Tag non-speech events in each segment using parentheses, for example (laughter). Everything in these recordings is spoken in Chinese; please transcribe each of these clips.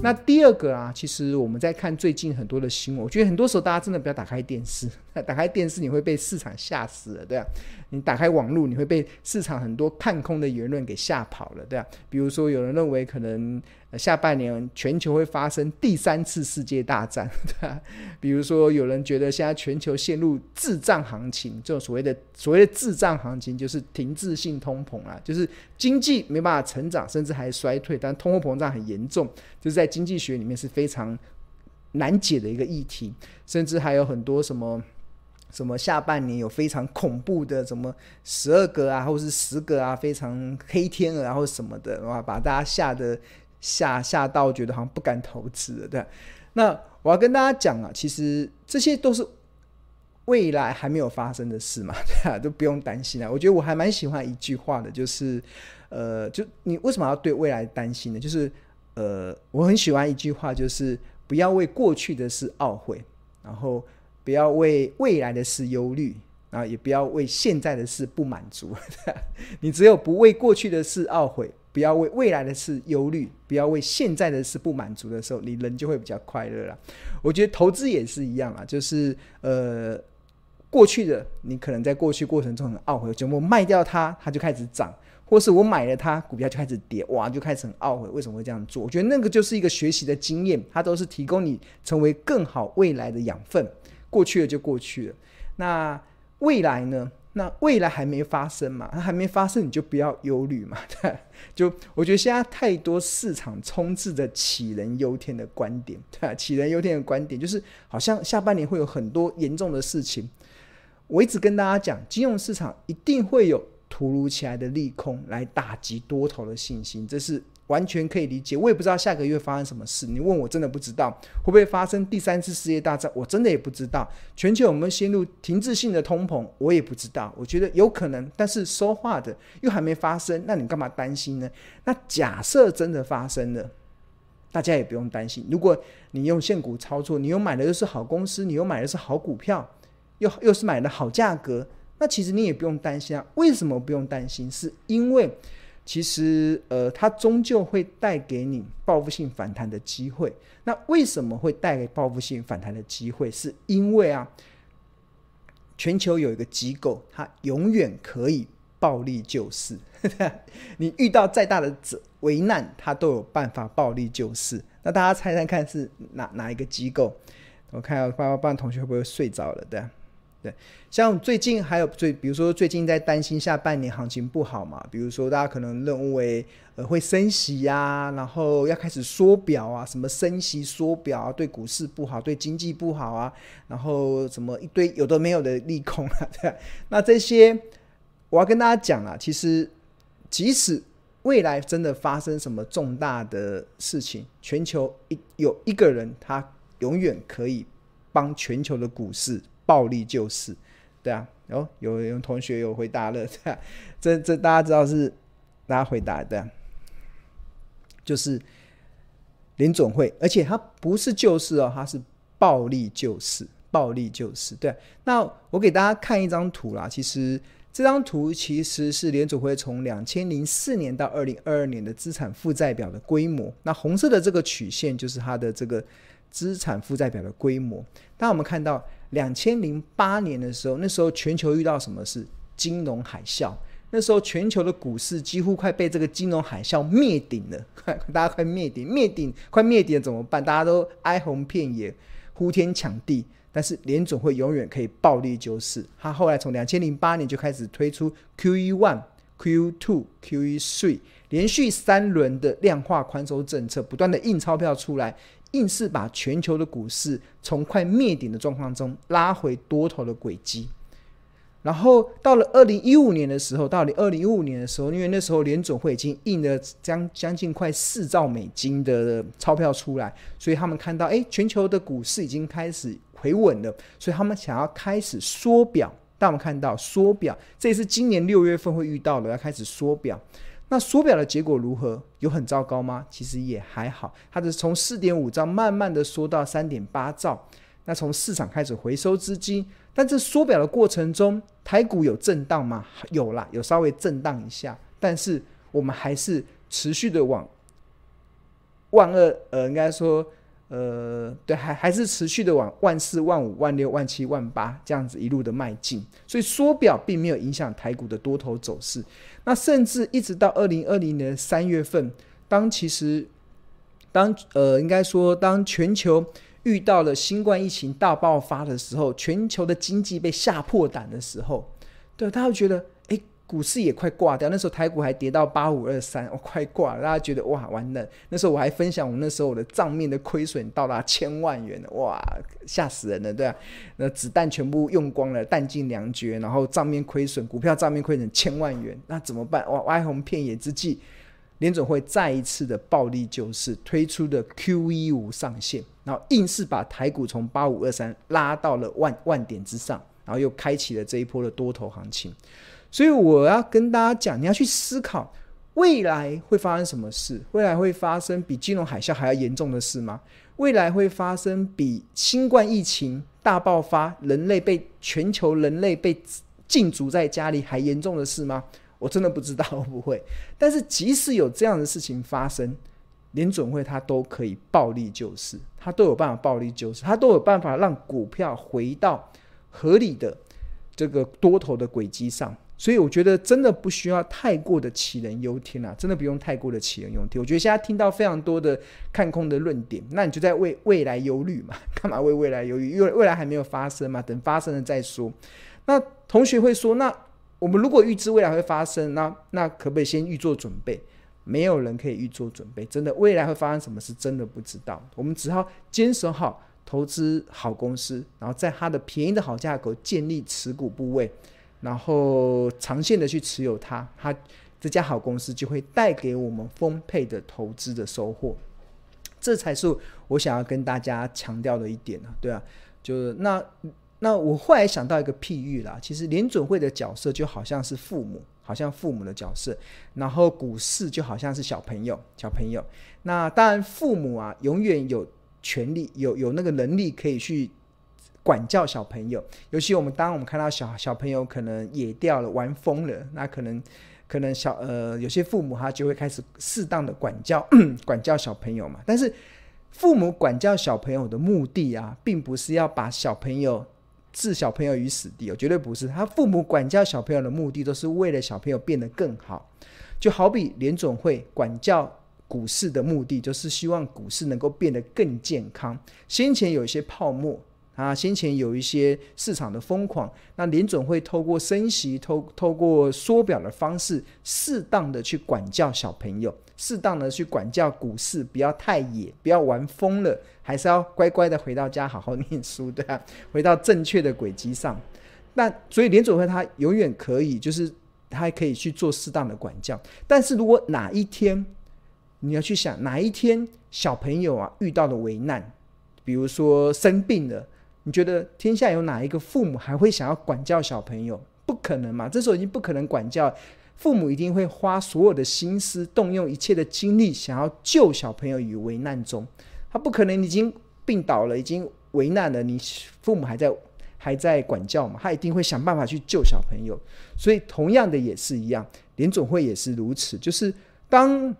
那第二个啊，其实我们在看最近很多的新闻，我觉得很多时候大家真的不要打开电视，(laughs) 打开电视你会被市场吓死了，对啊。你打开网络，你会被市场很多看空的言论给吓跑了，对啊。比如说，有人认为可能下半年全球会发生第三次世界大战，(laughs) 对吧。比如说，有人觉得现在全球陷入滞胀行情，这种所谓的所谓的滞胀行情，就是停滞性通膨啊，就是经济没办法成长，甚至还衰退，但通货膨胀很严重，就是在经济学里面是非常难解的一个议题，甚至还有很多什么什么下半年有非常恐怖的什么十二个啊，或是十个啊，非常黑天鹅啊，或什么的，哇，把大家吓得吓吓到，觉得好像不敢投资了，对。那我要跟大家讲啊，其实这些都是未来还没有发生的事嘛，(laughs) 对啊，都不用担心啊。我觉得我还蛮喜欢一句话的，就是呃，就你为什么要对未来担心呢？就是。呃，我很喜欢一句话，就是不要为过去的事懊悔，然后不要为未来的事忧虑，啊也不要为现在的事不满足。(laughs) 你只有不为过去的事懊悔，不要为未来的事忧虑，不要为现在的事不满足的时候，你人就会比较快乐了。我觉得投资也是一样啊，就是呃，过去的你可能在过去过程中很懊悔，结果卖掉它，它就开始涨。或是我买了它，股票就开始跌，哇，就开始很懊悔，为什么会这样做？我觉得那个就是一个学习的经验，它都是提供你成为更好未来的养分。过去了就过去了，那未来呢？那未来还没发生嘛？它还没发生，你就不要忧虑嘛。(laughs) 对，就我觉得现在太多市场充斥着杞人忧天的观点，对，杞人忧天的观点就是好像下半年会有很多严重的事情。我一直跟大家讲，金融市场一定会有。突如其来的利空来打击多头的信心，这是完全可以理解。我也不知道下个月发生什么事，你问我真的不知道会不会发生第三次世界大战，我真的也不知道。全球有没有陷入停滞性的通膨，我也不知道。我觉得有可能，但是说话的又还没发生，那你干嘛担心呢？那假设真的发生了，大家也不用担心。如果你用现股操作，你又买的又是好公司，你又买的是好股票，又又是买的好价格。那其实你也不用担心啊，为什么不用担心？是因为其实呃，它终究会带给你报复性反弹的机会。那为什么会带给报复性反弹的机会？是因为啊，全球有一个机构，它永远可以暴力救市。(laughs) 你遇到再大的危难，它都有办法暴力救市。那大家猜猜看是哪哪一个机构？我看要帮帮同学会不会睡着了？对。对，像最近还有最，比如说最近在担心下半年行情不好嘛，比如说大家可能认为呃会升息呀、然后要开始缩表啊，什么升息缩表啊，对股市不好，对经济不好啊，然后什么一堆有的没有的利空啊，(laughs) 对，那这些我要跟大家讲啊，其实即使未来真的发生什么重大的事情，全球一有一个人他永远可以帮全球的股市。暴力救市，对啊，哦，有有同学有回答了，(laughs) 对啊，这这大家知道是大家回答的，就是联总会，而且它不是救市哦，它是暴力救市，暴力救市，对。那我给大家看一张图啦，其实这张图其实是联总会从两千零四年到二零二二年的资产负债表的规模，那红色的这个曲线就是它的这个资产负债表的规模，当我们看到。两千零八年的时候，那时候全球遇到什么事？金融海啸。那时候全球的股市几乎快被这个金融海啸灭顶了，(laughs) 大家快灭顶，灭顶，快灭顶怎么办？大家都哀鸿遍野，呼天抢地。但是联总会永远可以暴力救市。他后来从两千零八年就开始推出 QE one、QE two、QE three，连续三轮的量化宽松政策，不断的印钞票出来。硬是把全球的股市从快灭顶的状况中拉回多头的轨迹，然后到了二零一五年的时候，到了二零一五年的时候，因为那时候联准会已经印了将将近快四兆美金的钞票出来，所以他们看到，哎，全球的股市已经开始回稳了，所以他们想要开始缩表。但我们看到缩表，这也是今年六月份会遇到的，要开始缩表。那缩表的结果如何？有很糟糕吗？其实也还好，它是从四点五兆慢慢的缩到三点八兆。那从市场开始回收资金，但这缩表的过程中，台股有震荡吗？有啦，有稍微震荡一下，但是我们还是持续的往万恶，呃，应该说。呃，对，还还是持续的往万四、万五、万六、万七、万八这样子一路的迈进，所以缩表并没有影响台股的多头走势。那甚至一直到二零二零年三月份，当其实当呃，应该说当全球遇到了新冠疫情大爆发的时候，全球的经济被吓破胆的时候，对，他会觉得。股市也快挂掉，那时候台股还跌到八五二三，我快挂了。大家觉得哇，完了。那时候我还分享我那时候我的账面的亏损到达千万元，哇，吓死人了，对啊，那子弹全部用光了，弹尽粮绝，然后账面亏损，股票账面亏损千万元，那怎么办？哇，哀鸿遍野之际，联总会再一次的暴力救市，推出的 QE 五上限，然后硬是把台股从八五二三拉到了万万点之上，然后又开启了这一波的多头行情。所以我要跟大家讲，你要去思考未来会发生什么事？未来会发生比金融海啸还要严重的事吗？未来会发生比新冠疫情大爆发、人类被全球人类被禁足在家里还严重的事吗？我真的不知道不会。但是即使有这样的事情发生，联准会它都可以暴力救市，它都有办法暴力救市，它都有办法让股票回到合理的这个多头的轨迹上。所以我觉得真的不需要太过的杞人忧天啊，真的不用太过的杞人忧天。我觉得现在听到非常多的看空的论点，那你就在为未来忧虑嘛？(laughs) 干嘛为未来忧虑？因为未来还没有发生嘛，等发生了再说。那同学会说，那我们如果预知未来会发生，那那可不可以先预做准备？没有人可以预做准备，真的未来会发生什么事，真的不知道。我们只好坚守好投资好公司，然后在它的便宜的好价格建立持股部位。然后长线的去持有它，它这家好公司就会带给我们丰沛的投资的收获，这才是我想要跟大家强调的一点啊，对啊，就是那那我后来想到一个譬喻啦，其实联准会的角色就好像是父母，好像父母的角色，然后股市就好像是小朋友，小朋友，那当然父母啊，永远有权利，有有那个能力可以去。管教小朋友，尤其我们当我们看到小小朋友可能野掉了、玩疯了，那可能可能小呃有些父母他就会开始适当的管教 (coughs) 管教小朋友嘛。但是父母管教小朋友的目的啊，并不是要把小朋友置小朋友于死地哦，绝对不是。他父母管教小朋友的目的，都是为了小朋友变得更好。就好比联总会管教股市的目的，就是希望股市能够变得更健康。先前有一些泡沫。啊，先前有一些市场的疯狂，那联准会透过升息、透透过缩表的方式，适当的去管教小朋友，适当的去管教股市，不要太野，不要玩疯了，还是要乖乖的回到家好好念书，(laughs) 对啊，回到正确的轨迹上。那所以联准会它永远可以，就是它还可以去做适当的管教。但是如果哪一天你要去想，哪一天小朋友啊遇到了危难，比如说生病了。你觉得天下有哪一个父母还会想要管教小朋友？不可能嘛！这时候已经不可能管教，父母一定会花所有的心思，动用一切的精力，想要救小朋友于危难中。他不可能已经病倒了，已经危难了，你父母还在还在管教嘛？他一定会想办法去救小朋友。所以同样的也是一样，联总会也是如此。就是当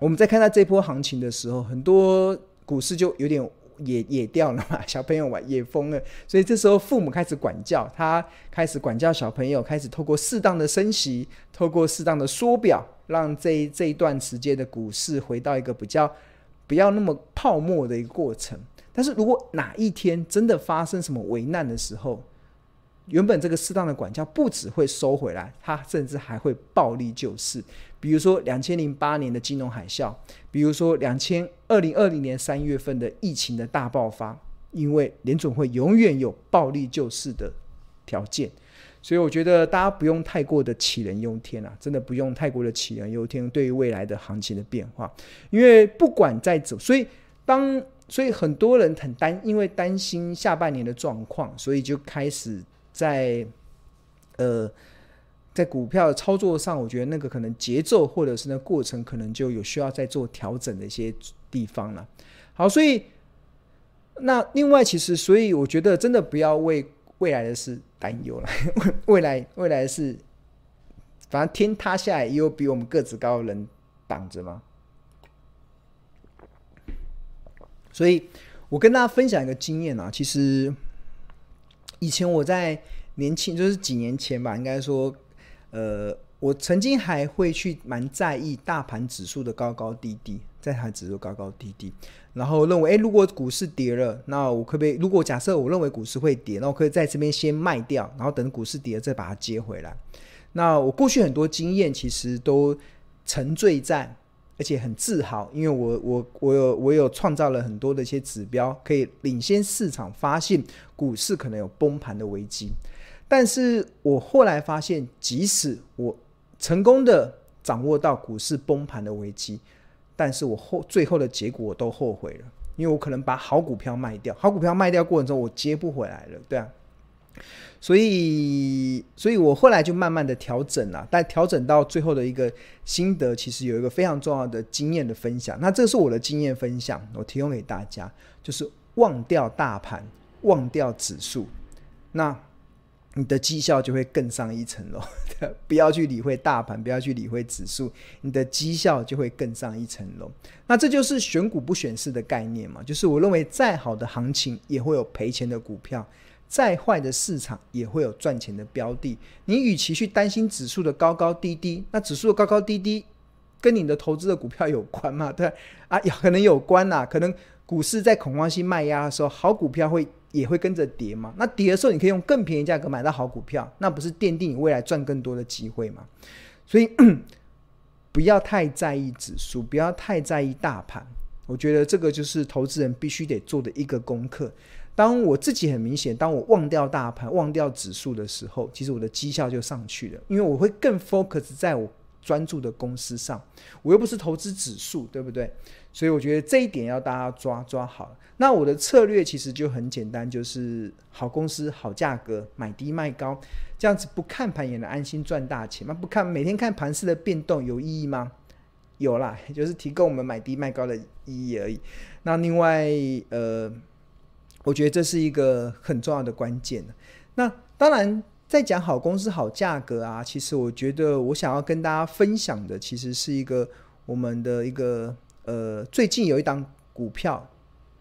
我们在看到这波行情的时候，很多股市就有点。也也掉了嘛，小朋友玩也疯了，所以这时候父母开始管教，他开始管教小朋友，开始透过适当的升息，透过适当的缩表，让这这一段时间的股市回到一个比较不要那么泡沫的一个过程。但是如果哪一天真的发生什么危难的时候，原本这个适当的管教不只会收回来，它甚至还会暴力救市。比如说两千零八年的金融海啸，比如说两千二零二零年三月份的疫情的大爆发，因为联准会永远有暴力救市的条件，所以我觉得大家不用太过的杞人忧天啊，真的不用太过的杞人忧天。对于未来的行情的变化，因为不管再走，所以当所以很多人很担，因为担心下半年的状况，所以就开始。在呃，在股票操作上，我觉得那个可能节奏或者是那过程，可能就有需要再做调整的一些地方了。好，所以那另外，其实所以我觉得真的不要为未来的事担忧了。(laughs) 未来未来的事，反正天塌下来也有比我们个子高的人挡着嘛。所以我跟大家分享一个经验啊，其实以前我在年轻，就是几年前吧，应该说，呃。我曾经还会去蛮在意大盘指数的高高低低，在台指数高高低低，然后认为，诶，如果股市跌了，那我可不可以？如果假设我认为股市会跌，那我可以在这边先卖掉，然后等股市跌了再把它接回来。那我过去很多经验其实都沉醉在，而且很自豪，因为我我我有我有创造了很多的一些指标，可以领先市场，发现股市可能有崩盘的危机。但是我后来发现，即使我成功的掌握到股市崩盘的危机，但是我后最后的结果我都后悔了，因为我可能把好股票卖掉，好股票卖掉过程中我接不回来了，对啊，所以，所以我后来就慢慢的调整了，但调整到最后的一个心得，其实有一个非常重要的经验的分享，那这是我的经验分享，我提供给大家，就是忘掉大盘，忘掉指数，那。你的绩效就会更上一层楼，(laughs) 不要去理会大盘，不要去理会指数，你的绩效就会更上一层楼。那这就是选股不选市的概念嘛？就是我认为再好的行情也会有赔钱的股票，再坏的市场也会有赚钱的标的。你与其去担心指数的高高低低，那指数的高高低低跟你的投资的股票有关吗？对啊，可能有关呐，可能股市在恐慌性卖压的时候，好股票会。也会跟着跌嘛？那跌的时候，你可以用更便宜价格买到好股票，那不是奠定你未来赚更多的机会吗？所以 (clears throat) 不要太在意指数，不要太在意大盘。我觉得这个就是投资人必须得做的一个功课。当我自己很明显，当我忘掉大盘、忘掉指数的时候，其实我的绩效就上去了，因为我会更 focus 在我专注的公司上。我又不是投资指数，对不对？所以我觉得这一点要大家抓抓好。那我的策略其实就很简单，就是好公司、好价格，买低卖高，这样子不看盘也能安心赚大钱。那不看每天看盘势的变动有意义吗？有啦，就是提供我们买低卖高的意义而已。那另外，呃，我觉得这是一个很重要的关键。那当然，在讲好公司、好价格啊，其实我觉得我想要跟大家分享的，其实是一个我们的一个呃，最近有一档股票。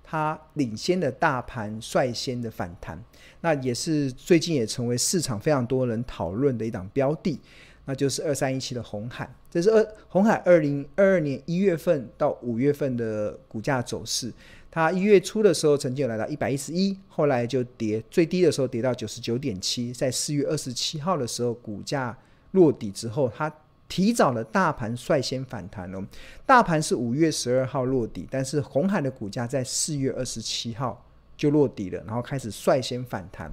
它领先的大盘率先的反弹，那也是最近也成为市场非常多人讨论的一档标的，那就是二三一七的红海。这是二红海二零二二年一月份到五月份的股价走势。它一月初的时候曾经有来到一百一十一，后来就跌，最低的时候跌到九十九点七，在四月二十七号的时候股价落底之后，它。提早了，大盘率先反弹哦。大盘是五月十二号落底，但是红海的股价在四月二十七号就落底了，然后开始率先反弹。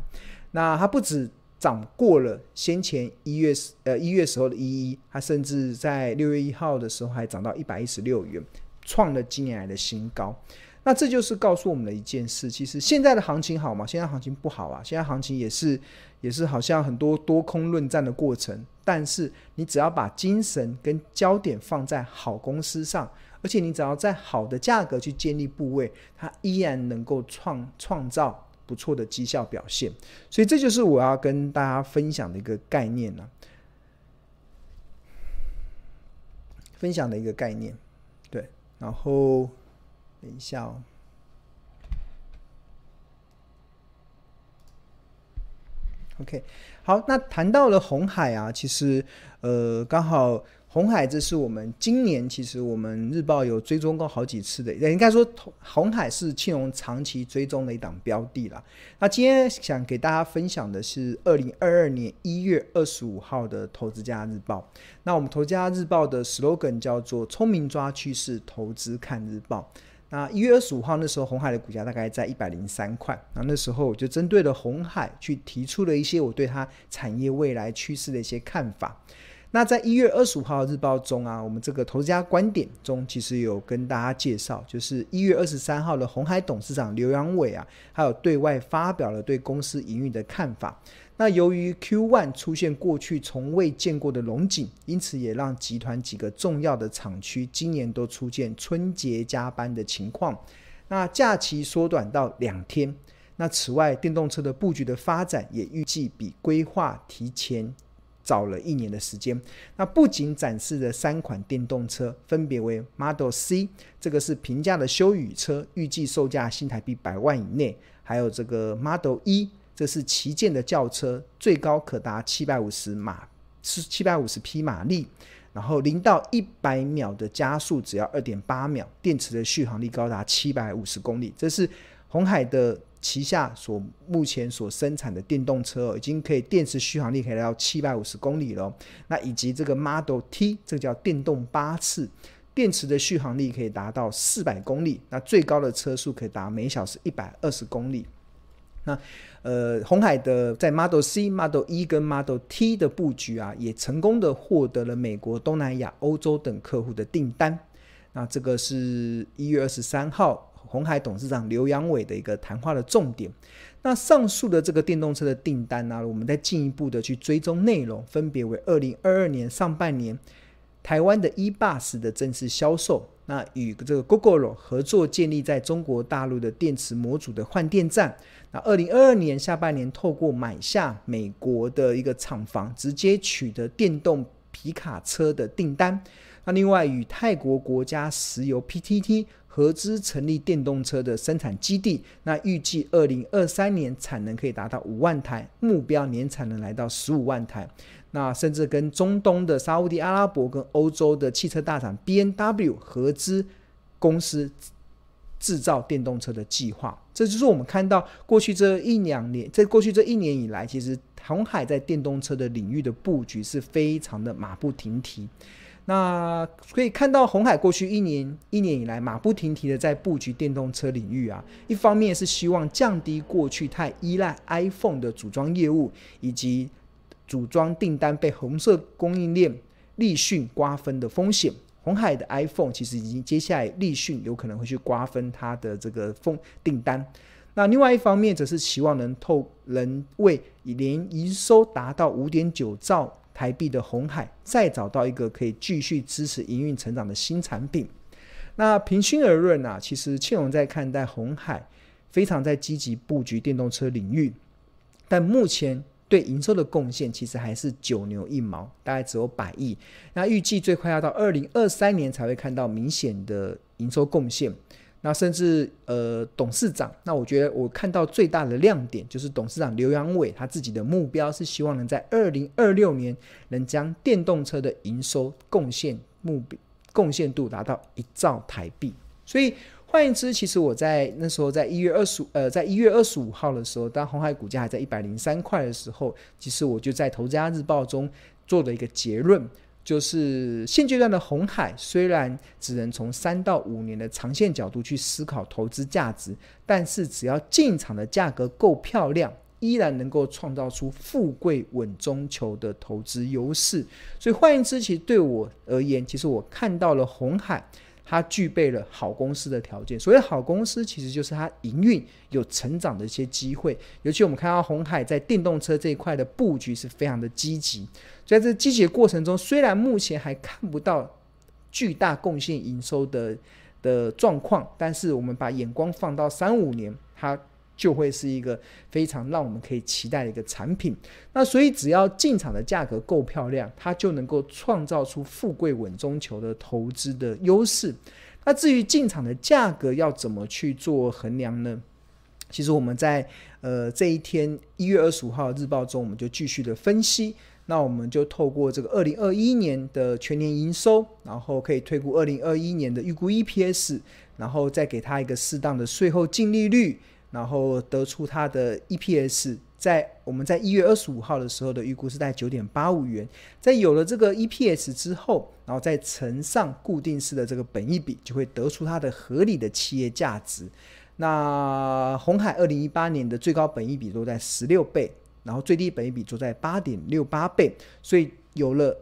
那它不止涨过了先前一月呃一月时候的一一，它甚至在六月一号的时候还涨到一百一十六元，创了今年来的新高。那这就是告诉我们的一件事，其实现在的行情好吗？现在行情不好啊，现在行情也是也是好像很多多空论战的过程。但是你只要把精神跟焦点放在好公司上，而且你只要在好的价格去建立部位，它依然能够创创造不错的绩效表现。所以这就是我要跟大家分享的一个概念了，分享的一个概念，对，然后。等一下哦。OK，好，那谈到了红海啊，其实呃，刚好。红海，这是我们今年其实我们日报有追踪过好几次的，应该说红海是庆隆长期追踪的一档标的啦。那今天想给大家分享的是二零二二年一月二十五号的投资家日报。那我们投资家日报的 slogan 叫做“聪明抓趋势，投资看日报”。那一月二十五号那时候，红海的股价大概在一百零三块。那那时候我就针对了红海去提出了一些我对它产业未来趋势的一些看法。那在一月二十五号日报中啊，我们这个投资家观点中，其实有跟大家介绍，就是一月二十三号的红海董事长刘阳伟啊，还有对外发表了对公司营运的看法。那由于 Q1 出现过去从未见过的龙景，因此也让集团几个重要的厂区今年都出现春节加班的情况。那假期缩短到两天。那此外，电动车的布局的发展也预计比规划提前早了一年的时间。那不仅展示了三款电动车，分别为 Model C，这个是平价的休旅车，预计售价新台币百万以内；还有这个 Model E，这是旗舰的轿车，最高可达七百五十马，是七百五十匹马力，然后零到一百秒的加速只要二点八秒，电池的续航力高达七百五十公里。这是红海的。旗下所目前所生产的电动车已经可以电池续航力可以来到七百五十公里了。那以及这个 Model T，这个叫电动八次，电池的续航力可以达到四百公里，那最高的车速可以达每小时一百二十公里。那呃，鸿海的在 Model C、Model E 跟 Model T 的布局啊，也成功的获得了美国、东南亚、欧洲等客户的订单。那这个是一月二十三号。鸿海董事长刘扬伟的一个谈话的重点。那上述的这个电动车的订单呢、我们再进一步的去追踪内容，分别为二零二二年上半年台湾的 e-Bus 的正式销售，那与这个 Gogoro 合作建立在中国大陆的电池模组的换电站。那二零二二年下半年透过买下美国的一个厂房，直接取得电动皮卡车的订单。那另外与泰国国家石油 PTT 合资成立电动车的生产基地，那预计二零二三年产能可以达到五万台，目标年产能来到十五万台。那甚至跟中东的沙乌地阿拉伯跟欧洲的汽车大厂 B N W 合资公司制造电动车的计划。这就是我们看到过去这一两年，在过去这一年以来，其实红海在电动车的领域的布局是非常的马不停蹄。那可以看到，红海过去一年一年以来马不停蹄的在布局电动车领域啊。一方面是希望降低过去太依赖 iPhone 的组装业务，以及组装订单被红色供应链立讯瓜分的风险。红海的 iPhone 其实已经接下来立讯有可能会去瓜分它的这个封订单。那另外一方面则是希望能透能为年营收达到五点九兆。台币的红海再找到一个可以继续支持营运成长的新产品。那平心而论啊，其实庆荣在看待红海非常在积极布局电动车领域，但目前对营收的贡献其实还是九牛一毛，大概只有百亿。那预计最快要到二零二三年才会看到明显的营收贡献。那甚至呃，董事长，那我觉得我看到最大的亮点就是董事长刘扬伟他自己的目标是希望能在二零二六年能将电动车的营收贡献目标贡献度达到一兆台币。所以换言之，其实我在那时候在一月二十五呃，在一月二十五号的时候，当红海股价还在一百零三块的时候，其实我就在《投资家日报》中做了一个结论。就是现阶段的红海，虽然只能从三到五年的长线角度去思考投资价值，但是只要进场的价格够漂亮，依然能够创造出富贵稳中求的投资优势。所以换言之，其实对我而言，其实我看到了红海。它具备了好公司的条件。所谓好公司，其实就是它营运有成长的一些机会。尤其我们看到红海在电动车这一块的布局是非常的积极。在这积极的过程中，虽然目前还看不到巨大贡献营收的的状况，但是我们把眼光放到三五年，它。就会是一个非常让我们可以期待的一个产品。那所以只要进场的价格够漂亮，它就能够创造出富贵稳中求的投资的优势。那至于进场的价格要怎么去做衡量呢？其实我们在呃这一天一月二十五号日报中，我们就继续的分析。那我们就透过这个二零二一年的全年营收，然后可以推估二零二一年的预估 EPS，然后再给它一个适当的税后净利率。然后得出它的 EPS，在我们在一月二十五号的时候的预估是在九点八五元，在有了这个 EPS 之后，然后再乘上固定式的这个本益比，就会得出它的合理的企业价值。那红海二零一八年的最高本益比都在十六倍，然后最低本益比都在八点六八倍，所以有了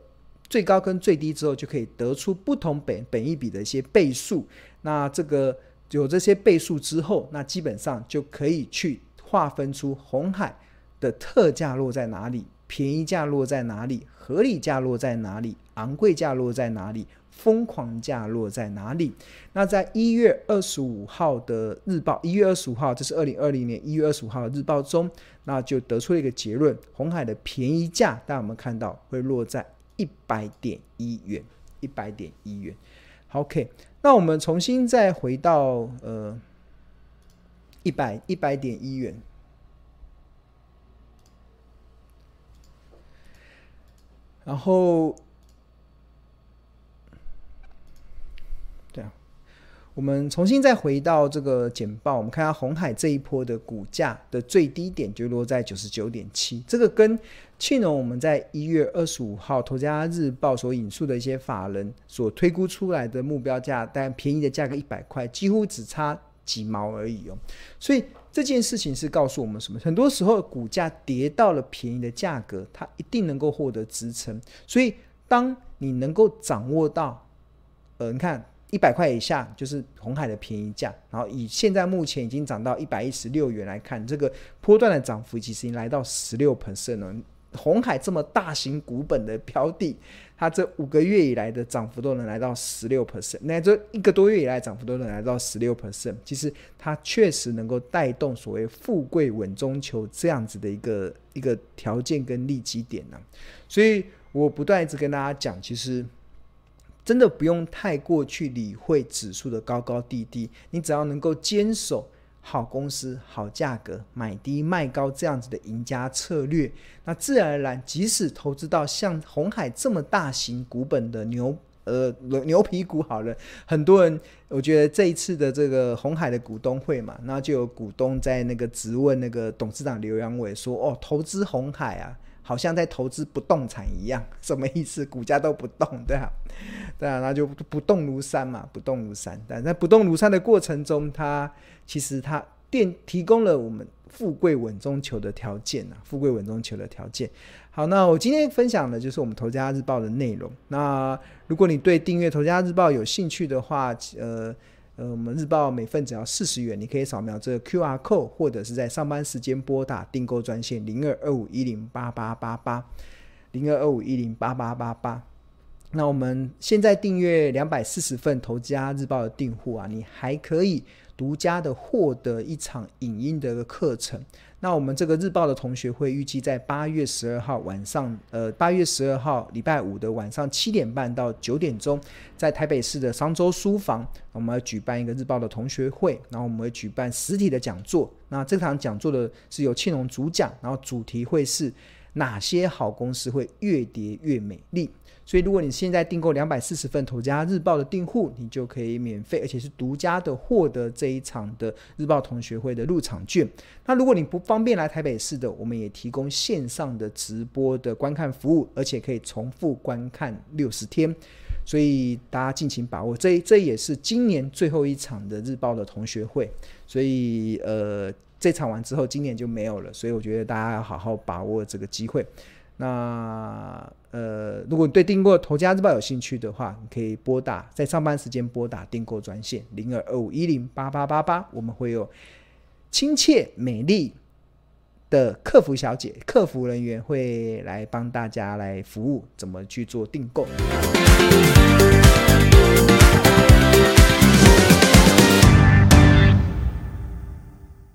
最高跟最低之后，就可以得出不同本本益比的一些倍数。那这个。有这些倍数之后，那基本上就可以去划分出红海的特价落在哪里，便宜价落在哪里？合理价落在哪里？昂贵价落在哪里？疯狂价落在哪里？那在一月二十五号的日报，一月二十五号，这是二零二零年一月二十五号的日报中，那就得出了一个结论：红海的便宜价，大家有没有看到会落在一百点一元？一百点一元。，OK，那我们重新再回到呃一百一百点一元。然后，对啊，我们重新再回到这个简报，我们看下红海这一波的股价的最低点就落在九十九点七，这个跟去年我们在一月二十五号《头家日报》所引述的一些法人所推估出来的目标价，但便宜的价格一百块，几乎只差几毛而已哦，所以。这件事情是告诉我们什么？很多时候股价跌到了便宜的价格，它一定能够获得支撑。所以，当你能够掌握到，呃，你看一百块以下就是红海的便宜价，然后以现在目前已经涨到一百一十六元来看，这个波段的涨幅其实已经来到十六 percent 了。红海这么大型股本的标的，它这五个月以来的涨幅都能来到十六 percent，那这一个多月以来涨幅都能来到十六 percent，其实它确实能够带动所谓富贵稳中求这样子的一个一个条件跟利基点呢、所以我不断一直跟大家讲，其实真的不用太过去理会指数的高高低低，你只要能够坚守。好公司、好价格，买低卖高这样子的赢家策略，那自然而然，即使投资到像鸿海这么大型股本的牛呃牛皮股，好了，很多人我觉得这一次的这个鸿海的股东会嘛，那就有股东在那个质问那个董事长刘阳伟说：“哦，投资鸿海啊。”好像在投资不动产一样，(laughs) 什么意思？股价都不动，对啊，对啊，那就不动如山嘛，不动如山。但在不动如山的过程中，它其实它电提供了我们富贵稳中求的条件啊，富贵稳中求的条件。好，那我今天分享的就是我们头家日报的内容。那如果你对订阅头家日报有兴趣的话，呃。呃，我们日报每份只要四十元，你可以扫描这个 QR code，或者是在上班时间拨打订购专线零二二五一零八八八八零二二五一零八八八八。那我们现在订阅两百四十份投资家日报的订户啊，你还可以独家的获得一场影音的课程。那我们这个日报的同学会预计在八月十二号晚上，呃，八月十二号礼拜五的晚上七点半到九点钟，在台北市的商周书房，我们要举办一个日报的同学会，然后我们会举办实体的讲座。那这场讲座的是由庆隆主讲，然后主题会是哪些好公司会越跌越美丽。所以，如果你现在订购两百四十份头家日报的订户，你就可以免费，而且是独家的获得这一场的日报同学会的入场券。那如果你不方便来台北市的，我们也提供线上的直播的观看服务，而且可以重复观看六十天。所以大家尽情把握，这这也是今年最后一场的日报的同学会。所以，呃，这场完之后，今年就没有了。所以我觉得大家要好好把握这个机会。那呃，如果你对订购《投家日报》有兴趣的话，你可以拨打在上班时间拨打订购专线零二二五一零八八八八，我们会有亲切美丽的客服小姐、客服人员会来帮大家来服务，怎么去做订购。